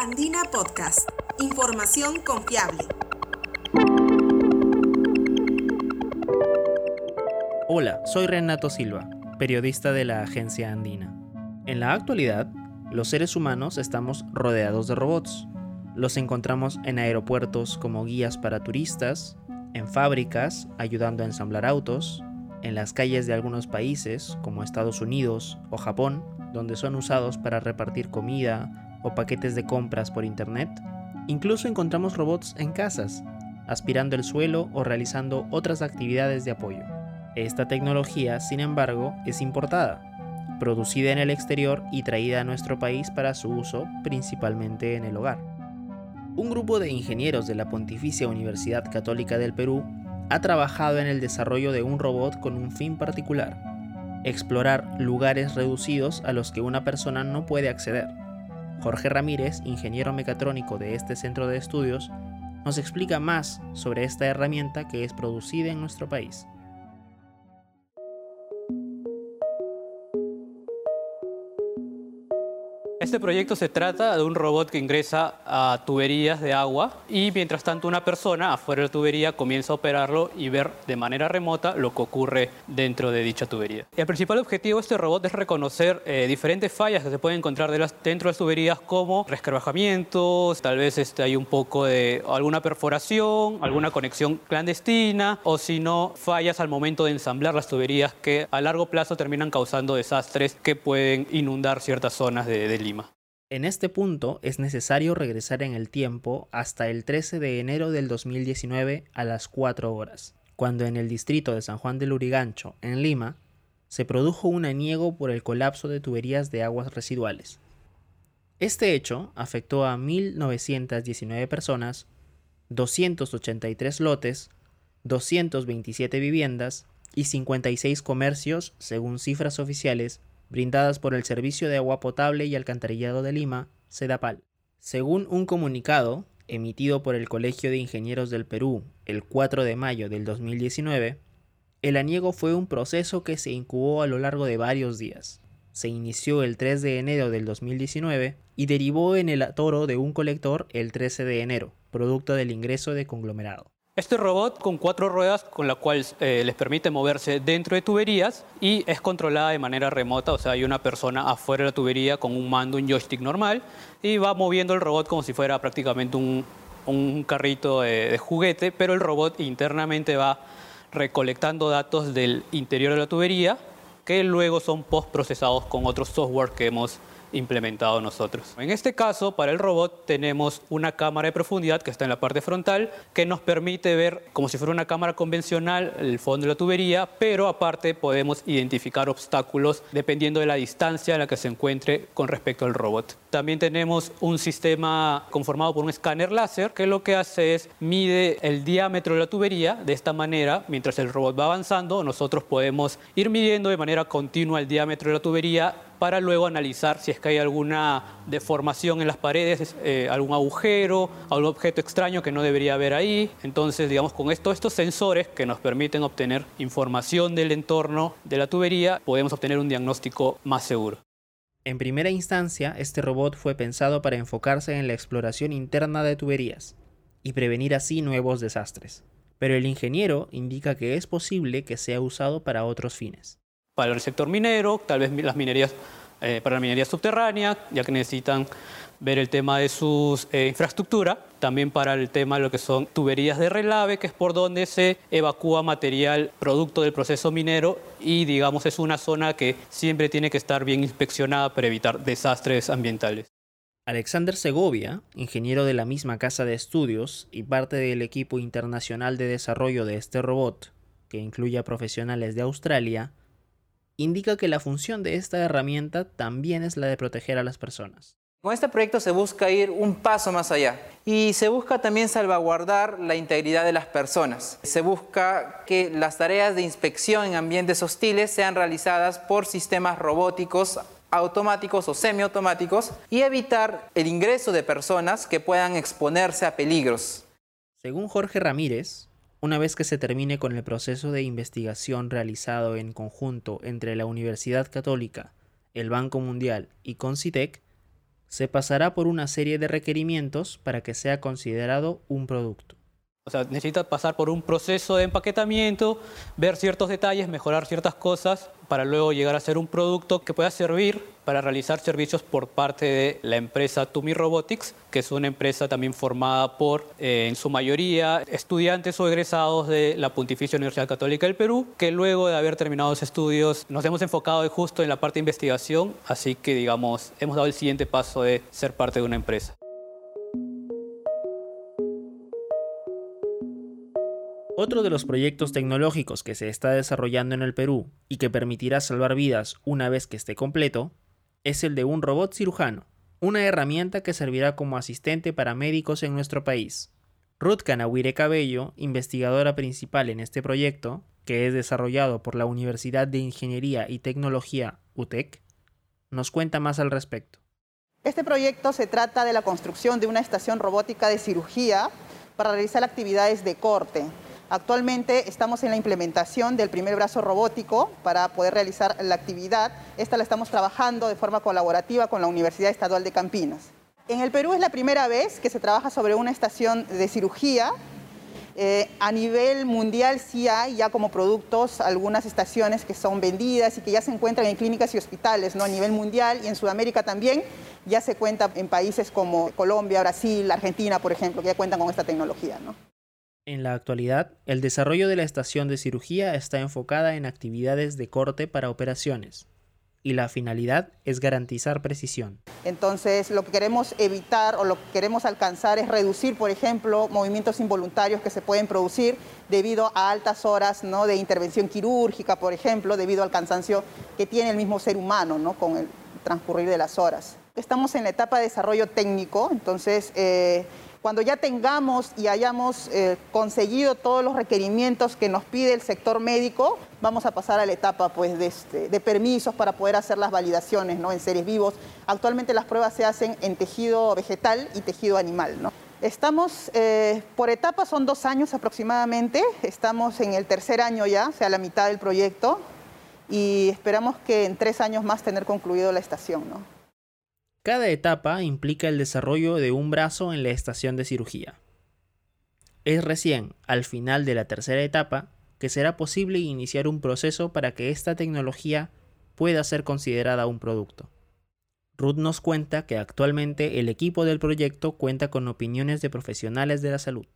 Andina Podcast. Información confiable. Hola, soy Renato Silva, periodista de la agencia Andina. En la actualidad, los seres humanos estamos rodeados de robots. Los encontramos en aeropuertos como guías para turistas, en fábricas ayudando a ensamblar autos, en las calles de algunos países como Estados Unidos o Japón, donde son usados para repartir comida o paquetes de compras por Internet. Incluso encontramos robots en casas, aspirando el suelo o realizando otras actividades de apoyo. Esta tecnología, sin embargo, es importada, producida en el exterior y traída a nuestro país para su uso principalmente en el hogar. Un grupo de ingenieros de la Pontificia Universidad Católica del Perú ha trabajado en el desarrollo de un robot con un fin particular, explorar lugares reducidos a los que una persona no puede acceder. Jorge Ramírez, ingeniero mecatrónico de este centro de estudios, nos explica más sobre esta herramienta que es producida en nuestro país. Este proyecto se trata de un robot que ingresa a tuberías de agua y mientras tanto una persona afuera de la tubería comienza a operarlo y ver de manera remota lo que ocurre dentro de dicha tubería. El principal objetivo de este robot es reconocer eh, diferentes fallas que se pueden encontrar de las, dentro de las tuberías como resquebrajamientos, tal vez este, hay un poco de alguna perforación, alguna conexión clandestina o si no fallas al momento de ensamblar las tuberías que a largo plazo terminan causando desastres que pueden inundar ciertas zonas de, de En este punto es necesario regresar en el tiempo hasta el 13 de enero del 2019 a las 4 horas, cuando en el distrito de San Juan del Urigancho, en Lima, se produjo un aniego por el colapso de tuberías de aguas residuales. Este hecho afectó a 1.919 personas, 283 lotes, 227 viviendas y 56 comercios, según cifras oficiales brindadas por el Servicio de Agua Potable y Alcantarillado de Lima, SEDAPAL. Según un comunicado emitido por el Colegio de Ingenieros del Perú el 4 de mayo del 2019, el aniego fue un proceso que se incubó a lo largo de varios días. Se inició el 3 de enero del 2019 y derivó en el atoro de un colector el 13 de enero, producto del ingreso de conglomerado. Este robot con cuatro ruedas con la cual eh, les permite moverse dentro de tuberías y es controlada de manera remota, o sea, hay una persona afuera de la tubería con un mando, un joystick normal y va moviendo el robot como si fuera prácticamente un, carrito de, de juguete, pero el robot internamente va recolectando datos del interior de la tubería que luego son post-procesados con otros software que hemos implementado nosotros. En este caso, para el robot tenemos una cámara de profundidad que está en la parte frontal que nos permite ver como si fuera una cámara convencional el fondo de la tubería, pero aparte podemos identificar obstáculos dependiendo de la distancia en la que se encuentre con respecto al robot. También tenemos un sistema conformado por un escáner láser que lo que hace es mide el diámetro de la tubería. De esta manera, mientras el robot va avanzando, nosotros podemos ir midiendo de manera continua el diámetro de la tubería para luego analizar si es que hay alguna deformación en las paredes, eh, algún agujero, algún objeto extraño que no debería haber ahí. Entonces, digamos, con esto, estos sensores que nos permiten obtener información del entorno de la tubería, podemos obtener un diagnóstico más seguro. En primera instancia, este robot fue pensado para enfocarse en la exploración interna de tuberías y prevenir así nuevos desastres. Pero el ingeniero indica que es posible que sea usado para otros fines para el sector minero, tal vez las minerías, eh, para la minería subterránea, ya que necesitan ver el tema de su eh, infraestructura, también para el tema de lo que son tuberías de relave, que es por donde se evacúa material producto del proceso minero y digamos es una zona que siempre tiene que estar bien inspeccionada para evitar desastres ambientales. Alexander Segovia, ingeniero de la misma casa de estudios y parte del equipo internacional de desarrollo de este robot, que incluye a profesionales de Australia, indica que la función de esta herramienta también es la de proteger a las personas. Con este proyecto se busca ir un paso más allá y se busca también salvaguardar la integridad de las personas. Se busca que las tareas de inspección en ambientes hostiles sean realizadas por sistemas robóticos automáticos o semiautomáticos y evitar el ingreso de personas que puedan exponerse a peligros. Según Jorge Ramírez, una vez que se termine con el proceso de investigación realizado en conjunto entre la Universidad Católica, el Banco Mundial y Concitec, se pasará por una serie de requerimientos para que sea considerado un producto. O sea, necesita pasar por un proceso de empaquetamiento, ver ciertos detalles, mejorar ciertas cosas para luego llegar a ser un producto que pueda servir para realizar servicios por parte de la empresa Tumi Robotics, que es una empresa también formada por, eh, en su mayoría, estudiantes o egresados de la Pontificia Universidad Católica del Perú, que luego de haber terminado los estudios nos hemos enfocado justo en la parte de investigación, así que digamos, hemos dado el siguiente paso de ser parte de una empresa. Otro de los proyectos tecnológicos que se está desarrollando en el Perú y que permitirá salvar vidas una vez que esté completo es el de un robot cirujano, una herramienta que servirá como asistente para médicos en nuestro país. Ruth Canawire Cabello, investigadora principal en este proyecto, que es desarrollado por la Universidad de Ingeniería y Tecnología UTEC, nos cuenta más al respecto. Este proyecto se trata de la construcción de una estación robótica de cirugía para realizar actividades de corte, Actualmente estamos en la implementación del primer brazo robótico para poder realizar la actividad. Esta la estamos trabajando de forma colaborativa con la Universidad Estadual de Campinas. En el Perú es la primera vez que se trabaja sobre una estación de cirugía. Eh, a nivel mundial sí hay ya como productos algunas estaciones que son vendidas y que ya se encuentran en clínicas y hospitales ¿no? a nivel mundial y en Sudamérica también ya se cuenta en países como Colombia, Brasil, Argentina, por ejemplo, que ya cuentan con esta tecnología. ¿no? En la actualidad, el desarrollo de la estación de cirugía está enfocada en actividades de corte para operaciones, y la finalidad es garantizar precisión. Entonces, lo que queremos evitar o lo que queremos alcanzar es reducir, por ejemplo, movimientos involuntarios que se pueden producir debido a altas horas ¿no? de intervención quirúrgica, por ejemplo, debido al cansancio que tiene el mismo ser humano ¿no? con el transcurrir de las horas. Estamos en la etapa de desarrollo técnico, entonces... Eh, cuando ya tengamos y hayamos eh, conseguido todos los requerimientos que nos pide el sector médico, vamos a pasar a la etapa pues, de, este, permisos para poder hacer las validaciones en seres vivos. Actualmente las pruebas se hacen en tejido vegetal y tejido animal. Estamos eh, por etapas, son dos años aproximadamente, estamos en el tercer año ya, o sea, la mitad del proyecto, y esperamos que en tres años más tener concluido la estación. Cada etapa implica el desarrollo de un brazo en la estación de cirugía. Es recién, al final de la tercera etapa, que será posible iniciar un proceso para que esta tecnología pueda ser considerada un producto. Ruth nos cuenta que actualmente el equipo del proyecto cuenta con opiniones de profesionales de la salud.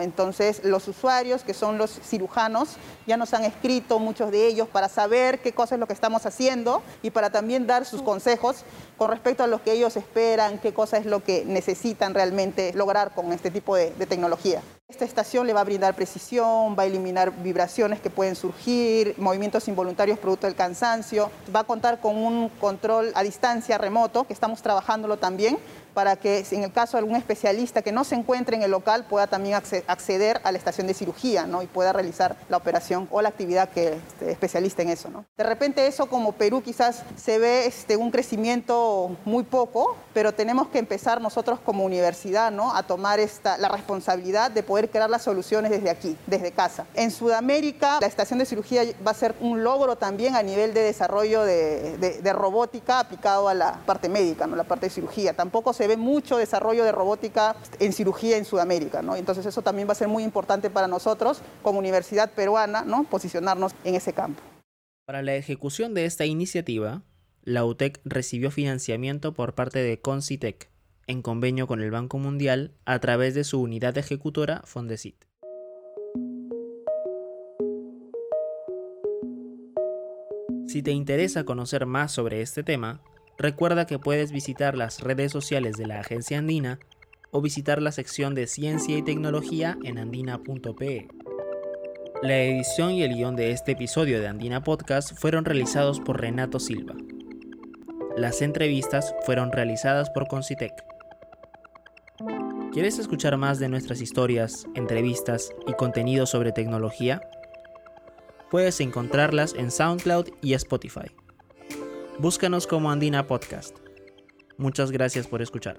Entonces, los usuarios, que son los cirujanos, ya nos han escrito muchos de ellos para saber qué cosa es lo que estamos haciendo y para también dar sus consejos con respecto a lo que ellos esperan, qué cosa es lo que necesitan realmente lograr con este tipo de, de tecnología. Esta estación le va a brindar precisión, va a eliminar vibraciones que pueden surgir, movimientos involuntarios producto del cansancio, va a contar con un control a distancia remoto, que estamos trabajándolo también, para que en el caso de algún especialista que no se encuentre en el local pueda también acceder a la estación de cirugía ¿no? y pueda realizar la operación o la actividad que este, especialista en eso. ¿no? De repente eso como Perú quizás se ve este, un crecimiento muy poco, pero tenemos que empezar nosotros como universidad ¿no? a tomar esta, la responsabilidad de poder crear las soluciones desde aquí, desde casa. En Sudamérica la estación de cirugía va a ser un logro también a nivel de desarrollo de, robótica aplicado a la parte médica, ¿no? la parte de cirugía. Tampoco se ve mucho desarrollo de robótica en cirugía en Sudamérica, ¿no? Entonces eso también va a ser muy importante para nosotros como universidad peruana, ¿no? Posicionarnos en ese campo. Para la ejecución de esta iniciativa, la UTEC recibió financiamiento por parte de Concitec, en convenio con el Banco Mundial a través de su unidad ejecutora Fondesit. Si te interesa conocer más sobre este tema, Recuerda que puedes visitar las redes sociales de la Agencia Andina o visitar la sección de Ciencia y Tecnología en andina.pe. La edición y el guion de este episodio de Andina Podcast fueron realizados por Renato Silva. Las entrevistas fueron realizadas por Concitec. ¿Quieres escuchar más de nuestras historias, entrevistas y contenido sobre tecnología? Puedes encontrarlas en SoundCloud y Spotify. Búscanos como Andina Podcast. Muchas gracias por escuchar.